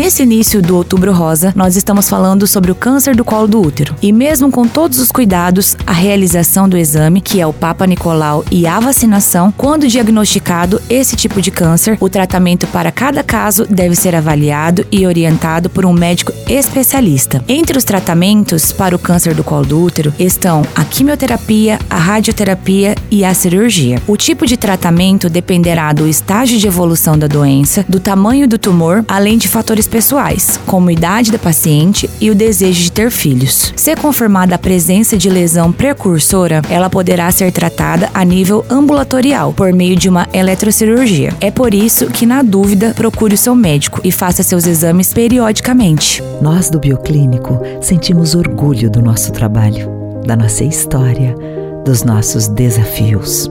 Nesse início do Outubro Rosa, nós estamos falando sobre o câncer do colo do útero. E mesmo com todos os cuidados, a realização do exame, que é o Papa Nicolau, e a vacinação, quando diagnosticado esse tipo de câncer, o tratamento para cada caso deve ser avaliado e orientado por um médico especialista. Entre os tratamentos para o câncer do colo do útero estão a quimioterapia, a radioterapia e a cirurgia. O tipo de tratamento dependerá do estágio de evolução da doença, do tamanho do tumor, além de fatores pessoais, como idade da paciente e o desejo de ter filhos. Se confirmada a presença de lesão precursora, ela poderá ser tratada a nível ambulatorial por meio de uma eletrocirurgia. É por isso que, na dúvida, procure o seu médico e faça seus exames periodicamente. Nós do Bioclínico sentimos orgulho do nosso trabalho, da nossa história, dos nossos desafios.